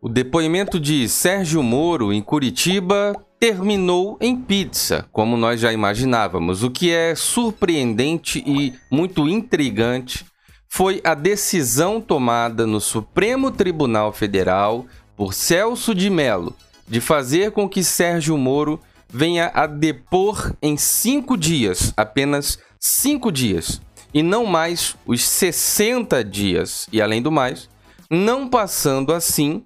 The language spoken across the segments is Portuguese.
O depoimento de Sérgio Moro em Curitiba terminou em pizza, como nós já imaginávamos. O que é surpreendente e muito intrigante foi a decisão tomada no Supremo Tribunal Federal por Celso de Mello de fazer com que Sérgio Moro venha a depor em cinco dias, apenas cinco dias, e não mais os 60 dias, e além do mais, não passando assim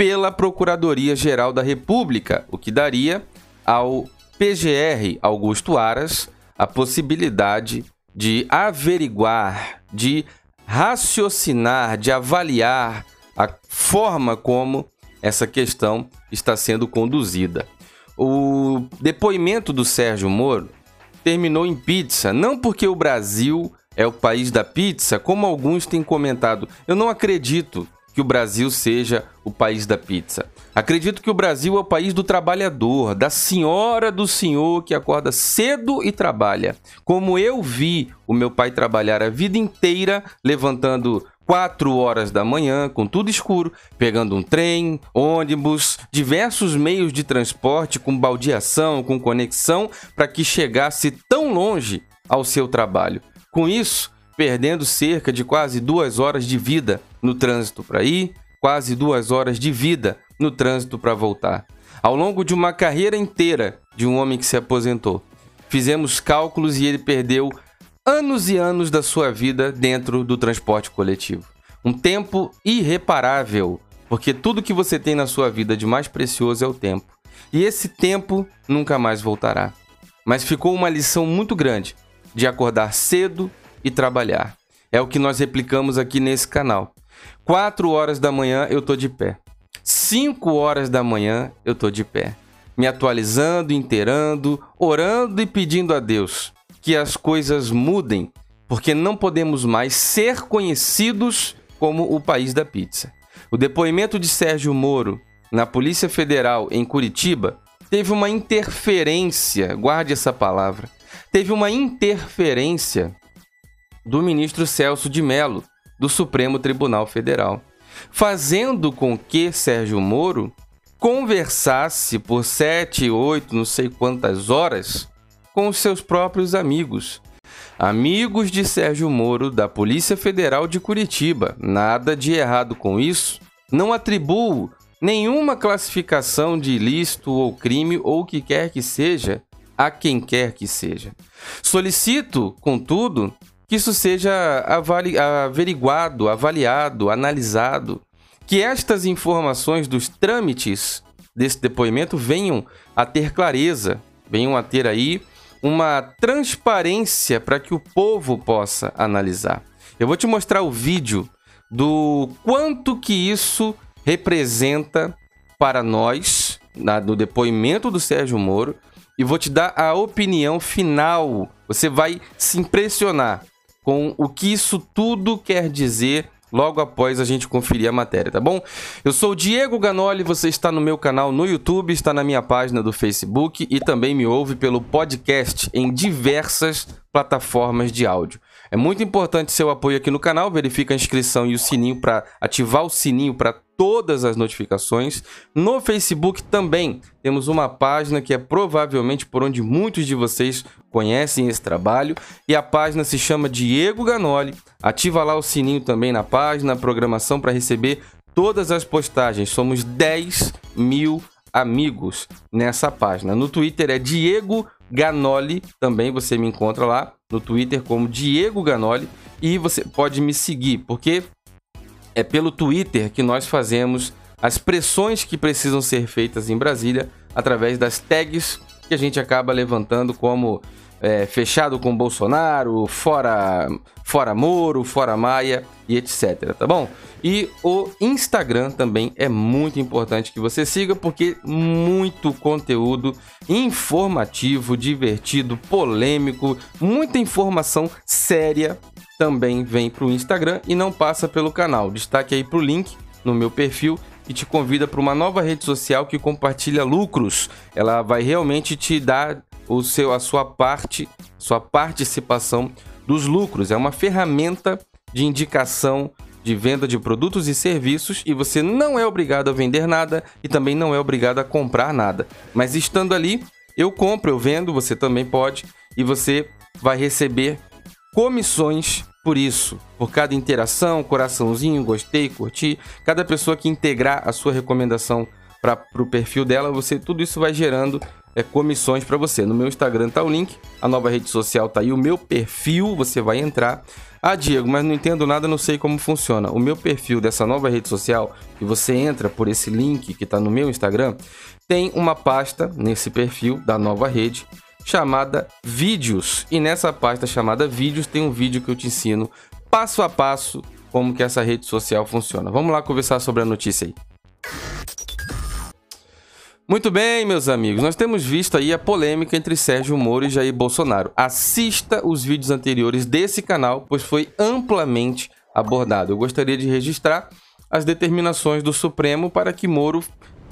pela Procuradoria-Geral da República, o que daria ao PGR Augusto Aras a possibilidade de averiguar, de raciocinar, de avaliar a forma como essa questão está sendo conduzida. O depoimento do Sérgio Moro terminou em pizza, não porque o Brasil é o país da pizza, como alguns têm comentado. Eu não acredito que o Brasil seja o país da pizza. Acredito que o Brasil é o país do trabalhador, da senhora do senhor que acorda cedo e trabalha. Como eu vi o meu pai trabalhar a vida inteira, levantando 4 horas da manhã, com tudo escuro, pegando um trem, ônibus, diversos meios de transporte com baldeação, com conexão, para que chegasse tão longe ao seu trabalho. Com isso, perdendo cerca de quase duas horas de vida no trânsito para ir, quase duas horas de vida no trânsito para voltar. Ao longo de uma carreira inteira de um homem que se aposentou, fizemos cálculos e ele perdeu anos e anos da sua vida dentro do transporte coletivo. Um tempo irreparável, porque tudo que você tem na sua vida de mais precioso é o tempo. E esse tempo nunca mais voltará. Mas ficou uma lição muito grande de acordar cedo e trabalhar. É o que nós replicamos aqui nesse canal. 4 horas da manhã eu tô de pé. 5 horas da manhã eu tô de pé. Me atualizando, inteirando, orando e pedindo a Deus que as coisas mudem, porque não podemos mais ser conhecidos como o país da pizza. O depoimento de Sérgio Moro na Polícia Federal em Curitiba teve uma interferência, guarde essa palavra, teve uma interferência do ministro Celso de Mello, do Supremo Tribunal Federal, fazendo com que Sérgio Moro conversasse por sete, oito, não sei quantas horas com os seus próprios amigos. Amigos de Sérgio Moro, da Polícia Federal de Curitiba. Nada de errado com isso. Não atribuo nenhuma classificação de ilícito ou crime ou o que quer que seja a quem quer que seja. Solicito, contudo, que isso seja avali averiguado, avaliado, analisado, que estas informações dos trâmites desse depoimento venham a ter clareza, venham a ter aí uma transparência para que o povo possa analisar. Eu vou te mostrar o vídeo do quanto que isso representa para nós na, no depoimento do Sérgio Moro e vou te dar a opinião final. Você vai se impressionar com o que isso tudo quer dizer logo após a gente conferir a matéria, tá bom? Eu sou o Diego Ganoli, você está no meu canal no YouTube, está na minha página do Facebook e também me ouve pelo podcast em diversas plataformas de áudio. É muito importante seu apoio aqui no canal, verifica a inscrição e o sininho para ativar o sininho para todas as notificações. No Facebook também temos uma página que é provavelmente por onde muitos de vocês conhecem esse trabalho e a página se chama Diego Ganoli. Ativa lá o sininho também na página, programação para receber todas as postagens. Somos 10 mil amigos nessa página. No Twitter é Diego Ganoli, também você me encontra lá no Twitter como Diego Ganoli e você pode me seguir, porque é pelo Twitter que nós fazemos as pressões que precisam ser feitas em Brasília através das tags que a gente acaba levantando como é, fechado com Bolsonaro, fora, fora Moro, fora Maia e etc, tá bom? E o Instagram também é muito importante que você siga porque muito conteúdo informativo, divertido, polêmico, muita informação séria também vem para o Instagram e não passa pelo canal. Destaque aí para o link no meu perfil que te convida para uma nova rede social que compartilha lucros. Ela vai realmente te dar o seu, a sua parte, sua participação dos lucros. É uma ferramenta de indicação de venda de produtos e serviços e você não é obrigado a vender nada e também não é obrigado a comprar nada. Mas estando ali, eu compro, eu vendo, você também pode e você vai receber comissões por isso, por cada interação, coraçãozinho, gostei, curti, cada pessoa que integrar a sua recomendação para o perfil dela, você tudo isso vai gerando é, comissões para você. No meu Instagram tá o link, a nova rede social tá aí, o meu perfil, você vai entrar. Ah, Diego, mas não entendo nada, não sei como funciona. O meu perfil dessa nova rede social, que você entra por esse link que está no meu Instagram, tem uma pasta nesse perfil da nova rede chamada Vídeos. E nessa pasta chamada Vídeos tem um vídeo que eu te ensino passo a passo como que essa rede social funciona. Vamos lá conversar sobre a notícia aí. Muito bem, meus amigos, nós temos visto aí a polêmica entre Sérgio Moro e Jair Bolsonaro. Assista os vídeos anteriores desse canal, pois foi amplamente abordado. Eu gostaria de registrar as determinações do Supremo para que Moro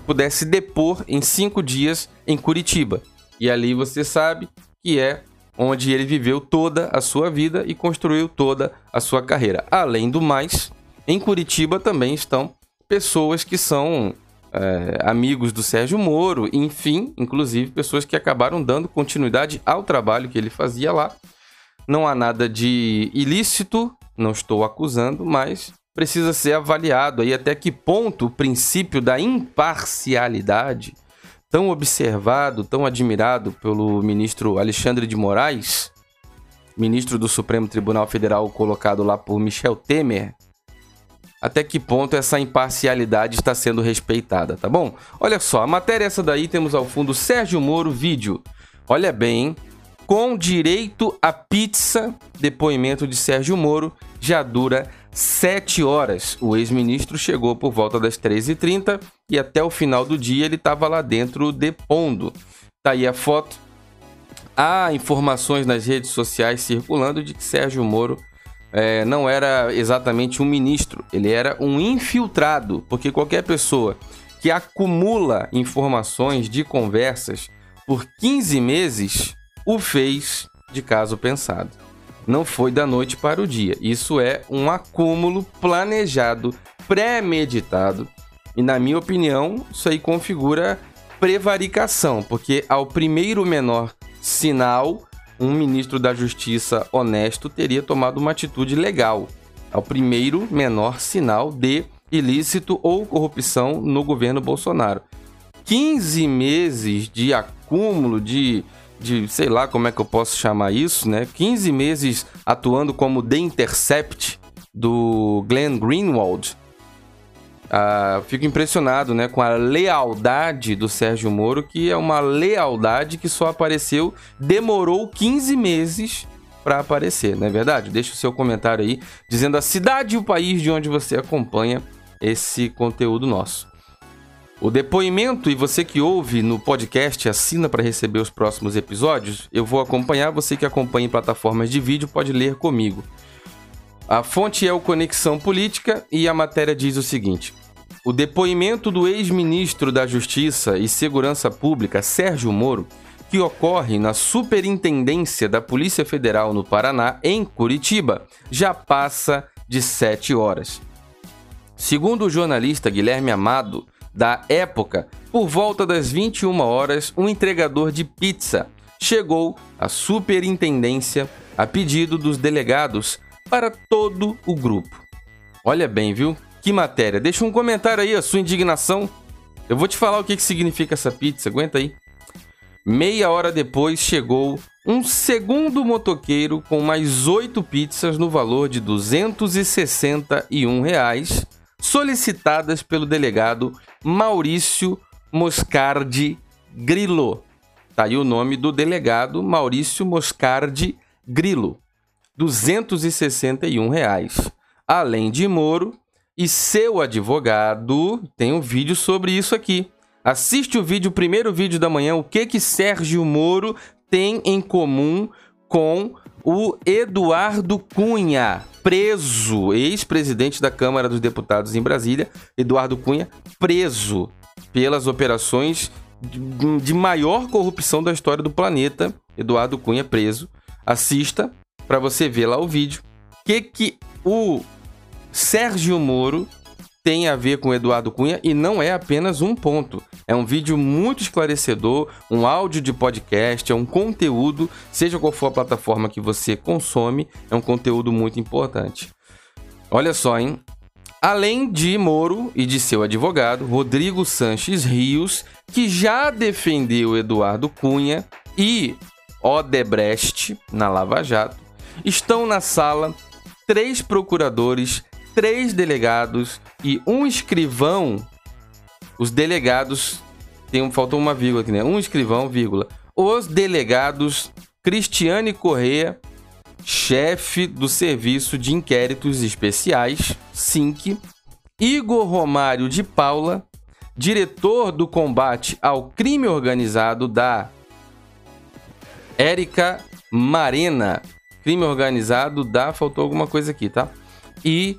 pudesse depor em cinco dias em Curitiba. E ali você sabe que é onde ele viveu toda a sua vida e construiu toda a sua carreira. Além do mais, em Curitiba também estão pessoas que são é, amigos do Sérgio Moro, enfim, inclusive pessoas que acabaram dando continuidade ao trabalho que ele fazia lá. Não há nada de ilícito, não estou acusando, mas precisa ser avaliado aí até que ponto o princípio da imparcialidade tão observado, tão admirado pelo ministro Alexandre de Moraes, ministro do Supremo Tribunal Federal colocado lá por Michel Temer, até que ponto essa imparcialidade está sendo respeitada, tá bom? Olha só, a matéria essa daí temos ao fundo Sérgio Moro vídeo. Olha bem, com direito a pizza, depoimento de Sérgio Moro já dura sete horas. O ex-ministro chegou por volta das 13h30 e até o final do dia ele estava lá dentro depondo. Tá aí a foto. Há informações nas redes sociais circulando de que Sérgio Moro é, não era exatamente um ministro, ele era um infiltrado, porque qualquer pessoa que acumula informações de conversas por 15 meses o fez de caso pensado não foi da noite para o dia. Isso é um acúmulo planejado, premeditado. E na minha opinião, isso aí configura prevaricação, porque ao primeiro menor sinal, um ministro da Justiça honesto teria tomado uma atitude legal. Ao primeiro menor sinal de ilícito ou corrupção no governo Bolsonaro. 15 meses de acúmulo de de, sei lá como é que eu posso chamar isso, né? 15 meses atuando como The Intercept do Glenn Greenwald. Ah, fico impressionado né, com a lealdade do Sérgio Moro, que é uma lealdade que só apareceu, demorou 15 meses para aparecer, não é verdade? Deixa o seu comentário aí dizendo a cidade e o país de onde você acompanha esse conteúdo nosso. O depoimento e você que ouve no podcast assina para receber os próximos episódios. Eu vou acompanhar, você que acompanha em plataformas de vídeo pode ler comigo. A fonte é o Conexão Política e a matéria diz o seguinte: O depoimento do ex-ministro da Justiça e Segurança Pública, Sérgio Moro, que ocorre na Superintendência da Polícia Federal no Paraná, em Curitiba, já passa de sete horas. Segundo o jornalista Guilherme Amado, da época, por volta das 21 horas, um entregador de pizza chegou à superintendência a pedido dos delegados para todo o grupo. Olha bem, viu? Que matéria. Deixa um comentário aí a sua indignação. Eu vou te falar o que, que significa essa pizza. Aguenta aí. Meia hora depois chegou um segundo motoqueiro com mais oito pizzas no valor de 261 reais solicitadas pelo delegado Maurício Moscardi Grillo. Tá aí o nome do delegado Maurício Moscardi Grillo. 261 reais. Além de Moro e seu advogado, tem um vídeo sobre isso aqui. Assiste o vídeo, o primeiro vídeo da manhã, o que que Sérgio Moro tem em comum com o Eduardo Cunha, preso, ex-presidente da Câmara dos Deputados em Brasília, Eduardo Cunha, preso pelas operações de, maior corrupção da história do planeta. Eduardo Cunha preso. Assista para você ver lá o vídeo. Que que o Sérgio Moro tem a ver com Eduardo Cunha e não é apenas um ponto. É um vídeo muito esclarecedor, um áudio de podcast, é um conteúdo, seja qual for a plataforma que você consome, é um conteúdo muito importante. Olha só, hein? Além de Moro e de seu advogado, Rodrigo Sanches Rios, que já defendeu Eduardo Cunha e Odebrecht na Lava Jato, estão na sala três procuradores, três delegados e um escrivão. Os delegados. Tem, faltou uma vírgula aqui, né? Um escrivão, vírgula. Os delegados Cristiane Correia, chefe do Serviço de Inquéritos Especiais, SINC, Igor Romário de Paula, diretor do combate ao crime organizado da Érica Marena, crime organizado da. Faltou alguma coisa aqui, tá? E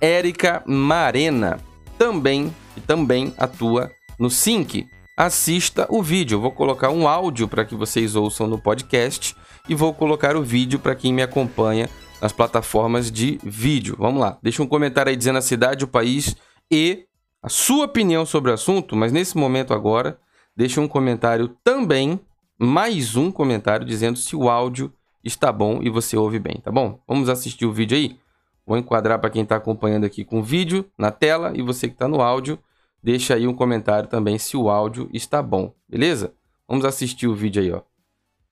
Érica Marena também, também atua no Sync. Assista o vídeo. Eu vou colocar um áudio para que vocês ouçam no podcast e vou colocar o vídeo para quem me acompanha nas plataformas de vídeo. Vamos lá. Deixa um comentário aí dizendo a cidade, o país e a sua opinião sobre o assunto, mas nesse momento agora, deixa um comentário também, mais um comentário dizendo se o áudio está bom e você ouve bem, tá bom? Vamos assistir o vídeo aí? Vou enquadrar para quem está acompanhando aqui com o vídeo na tela e você que está no áudio, deixa aí um comentário também se o áudio está bom, beleza? Vamos assistir o vídeo aí, ó.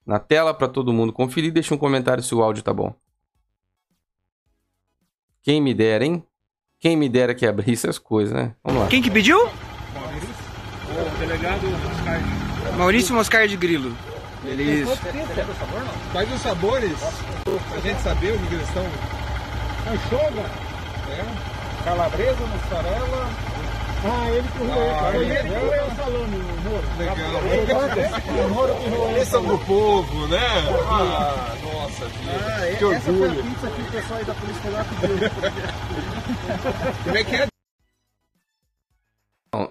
Na tela para todo mundo conferir, deixa um comentário se o áudio tá bom. Quem me dera, hein? Quem me dera que abrisse as coisas, né? Vamos lá. Quem que pediu? Maurício. O delegado Moscar. Maurício Moscar de Grilo. Beleza. Quais os sabores? A gente saber o que eles estão. Anchova, É. Calabresa, mussarela. ah, ele que roeu. Ah, Foi ele que roeu o salame, o Moro. Legal. O Moro que roeu. Eles são do povo, né? Ah, nossa, Deus. que Essa foi a orgulho. pizza que o pessoal aí da Polícia Federal pediu. Como é que é?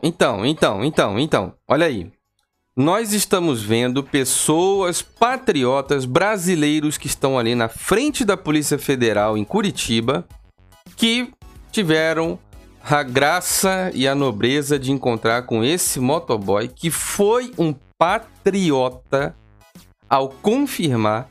Então, então, então, então, olha aí. Nós estamos vendo pessoas patriotas brasileiros que estão ali na frente da Polícia Federal em Curitiba que tiveram a graça e a nobreza de encontrar com esse motoboy que foi um patriota ao confirmar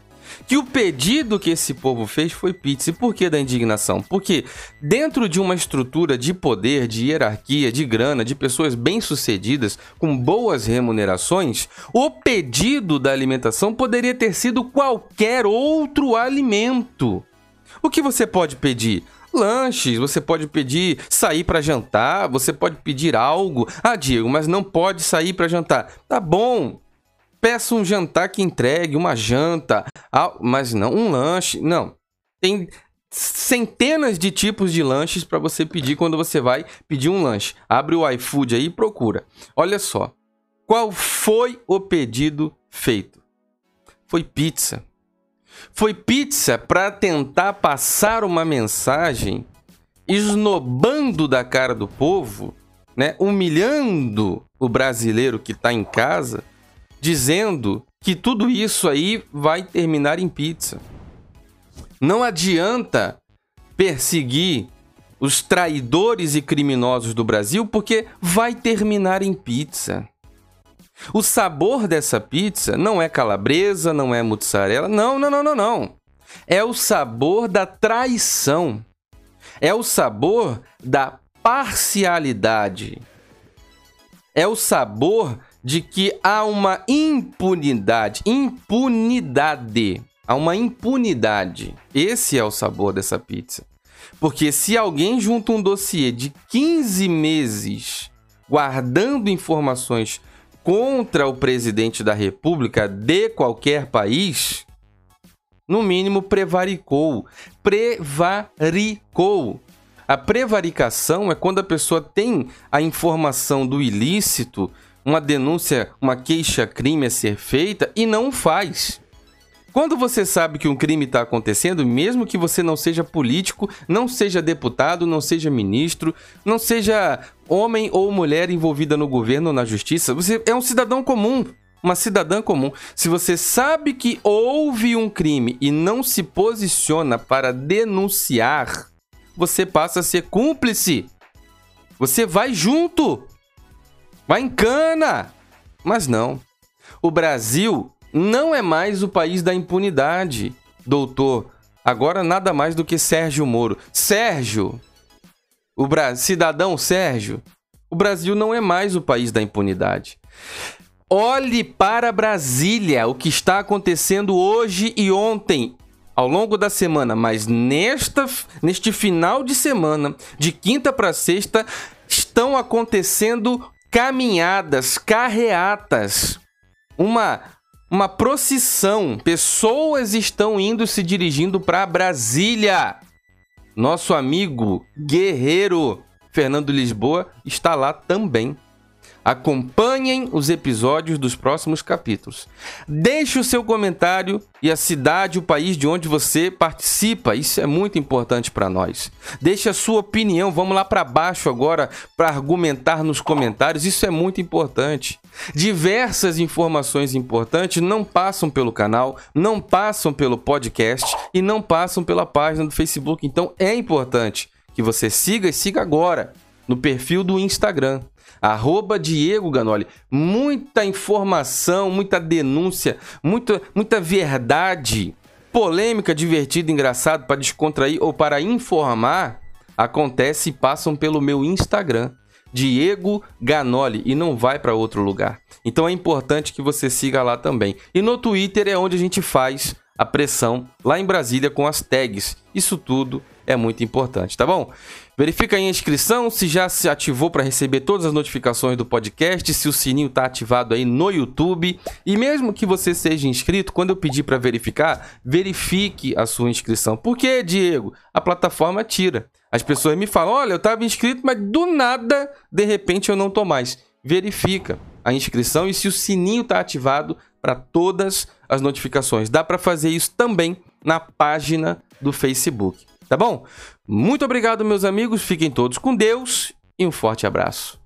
que o pedido que esse povo fez foi pizza. E por que da indignação? Porque dentro de uma estrutura de poder, de hierarquia, de grana, de pessoas bem-sucedidas, com boas remunerações, o pedido da alimentação poderia ter sido qualquer outro alimento. O que você pode pedir? Lanches, você pode pedir sair para jantar, você pode pedir algo. Ah, Diego, mas não pode sair para jantar. Tá bom, peça um jantar que entregue, uma janta, mas não um lanche. Não. Tem centenas de tipos de lanches para você pedir quando você vai pedir um lanche. Abre o iFood aí e procura. Olha só. Qual foi o pedido feito? Foi pizza. Foi pizza para tentar passar uma mensagem esnobando da cara do povo, né? Humilhando o brasileiro que está em casa dizendo que tudo isso aí vai terminar em pizza. Não adianta perseguir os traidores e criminosos do Brasil porque vai terminar em pizza. O sabor dessa pizza não é calabresa, não é mozzarella, não, não, não, não, não. É o sabor da traição. É o sabor da parcialidade. É o sabor de que há uma impunidade, impunidade, há uma impunidade. Esse é o sabor dessa pizza. Porque se alguém junta um dossiê de 15 meses guardando informações contra o presidente da República de qualquer país, no mínimo prevaricou. Prevaricou. A prevaricação é quando a pessoa tem a informação do ilícito uma denúncia, uma queixa-crime a ser feita e não faz. Quando você sabe que um crime está acontecendo, mesmo que você não seja político, não seja deputado, não seja ministro, não seja homem ou mulher envolvida no governo ou na justiça, você é um cidadão comum, uma cidadã comum. Se você sabe que houve um crime e não se posiciona para denunciar, você passa a ser cúmplice. Você vai junto. Vai em cana. Mas não. O Brasil não é mais o país da impunidade, doutor. Agora nada mais do que Sérgio Moro. Sérgio, o Bra... cidadão Sérgio, o Brasil não é mais o país da impunidade. Olhe para Brasília, o que está acontecendo hoje e ontem, ao longo da semana, mas nesta, neste final de semana, de quinta para sexta, estão acontecendo caminhadas, carreatas, uma uma procissão. Pessoas estão indo se dirigindo para Brasília. Nosso amigo guerreiro Fernando Lisboa está lá também. Acompanhem os episódios dos próximos capítulos. Deixe o seu comentário e a cidade, o país de onde você participa. Isso é muito importante para nós. Deixe a sua opinião. Vamos lá para baixo agora para argumentar nos comentários. Isso é muito importante. Diversas informações importantes não passam pelo canal, não passam pelo podcast e não passam pela página do Facebook. Então é importante que você siga e siga agora no perfil do Instagram arroba Diego Ganoli. Muita informação, muita denúncia, muita, muita verdade, polêmica, divertida, engraçado para descontrair ou para informar acontece e passam pelo meu Instagram. Diego Ganoli e não vai para outro lugar. Então é importante que você siga lá também. E no Twitter é onde a gente faz a pressão lá em Brasília com as tags. Isso tudo é muito importante, tá bom? Verifica aí a inscrição, se já se ativou para receber todas as notificações do podcast, se o sininho está ativado aí no YouTube. E mesmo que você seja inscrito, quando eu pedir para verificar, verifique a sua inscrição. Por que, Diego? A plataforma tira. As pessoas me falam: olha, eu estava inscrito, mas do nada, de repente eu não estou mais. Verifica a inscrição e se o sininho está ativado para todas as notificações. Dá para fazer isso também na página do Facebook. Tá bom? Muito obrigado, meus amigos. Fiquem todos com Deus e um forte abraço.